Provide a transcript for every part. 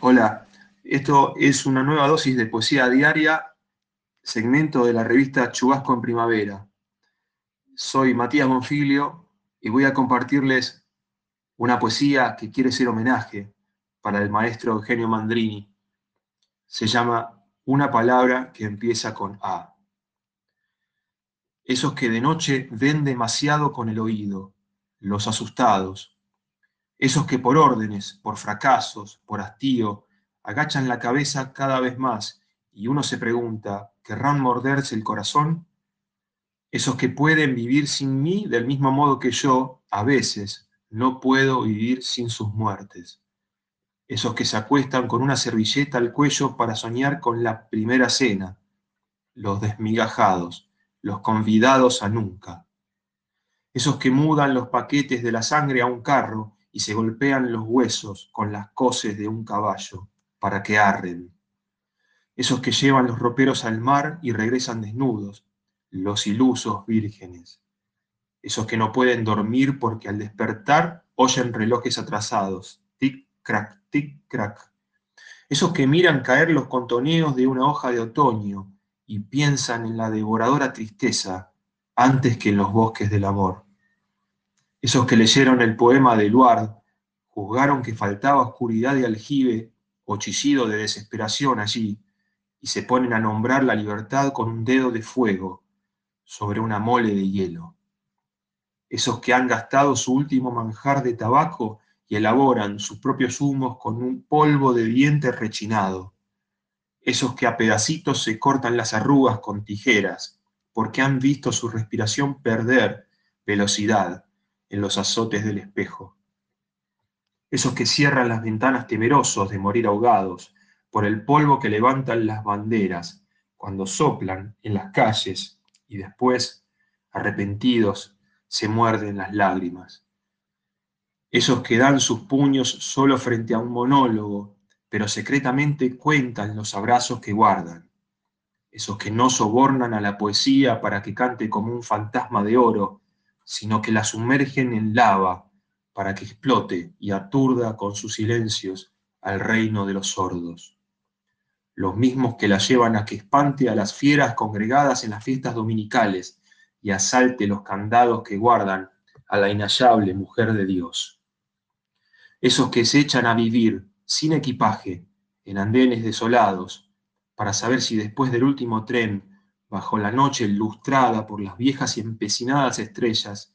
Hola, esto es una nueva dosis de poesía diaria, segmento de la revista Chubasco en Primavera. Soy Matías Monfilio y voy a compartirles una poesía que quiere ser homenaje para el maestro Eugenio Mandrini. Se llama Una palabra que empieza con A. Esos que de noche ven demasiado con el oído, los asustados, esos que por órdenes, por fracasos, por hastío, agachan la cabeza cada vez más y uno se pregunta, ¿querrán morderse el corazón? Esos que pueden vivir sin mí del mismo modo que yo, a veces, no puedo vivir sin sus muertes. Esos que se acuestan con una servilleta al cuello para soñar con la primera cena. Los desmigajados, los convidados a nunca. Esos que mudan los paquetes de la sangre a un carro y se golpean los huesos con las coces de un caballo para que arren. Esos que llevan los roperos al mar y regresan desnudos, los ilusos vírgenes. Esos que no pueden dormir porque al despertar oyen relojes atrasados, tic-crack, tic-crack. Esos que miran caer los contoneos de una hoja de otoño y piensan en la devoradora tristeza antes que en los bosques del amor. Esos que leyeron el poema de Luard juzgaron que faltaba oscuridad de aljibe o chillido de desesperación allí, y se ponen a nombrar la libertad con un dedo de fuego sobre una mole de hielo. Esos que han gastado su último manjar de tabaco y elaboran sus propios humos con un polvo de diente rechinado. Esos que a pedacitos se cortan las arrugas con tijeras, porque han visto su respiración perder velocidad en los azotes del espejo. Esos que cierran las ventanas temerosos de morir ahogados por el polvo que levantan las banderas cuando soplan en las calles y después, arrepentidos, se muerden las lágrimas. Esos que dan sus puños solo frente a un monólogo, pero secretamente cuentan los abrazos que guardan. Esos que no sobornan a la poesía para que cante como un fantasma de oro, sino que la sumergen en lava para que explote y aturda con sus silencios al reino de los sordos. Los mismos que la llevan a que espante a las fieras congregadas en las fiestas dominicales y asalte los candados que guardan a la inhallable mujer de Dios. Esos que se echan a vivir sin equipaje en andenes desolados para saber si después del último tren bajo la noche ilustrada por las viejas y empecinadas estrellas,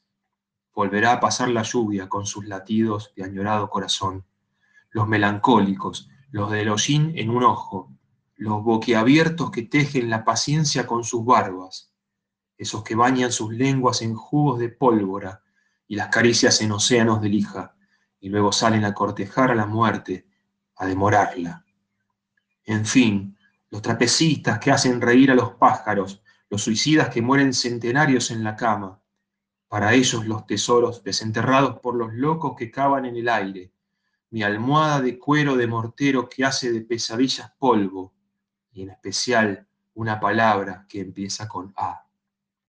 volverá a pasar la lluvia con sus latidos de añorado corazón. Los melancólicos, los del hollín en un ojo, los boquiabiertos que tejen la paciencia con sus barbas, esos que bañan sus lenguas en jugos de pólvora y las caricias en océanos de lija, y luego salen a cortejar a la muerte, a demorarla. En fin, los trapecistas que hacen reír a los pájaros, los suicidas que mueren centenarios en la cama, para ellos los tesoros desenterrados por los locos que cavan en el aire, mi almohada de cuero de mortero que hace de pesadillas polvo, y en especial una palabra que empieza con A.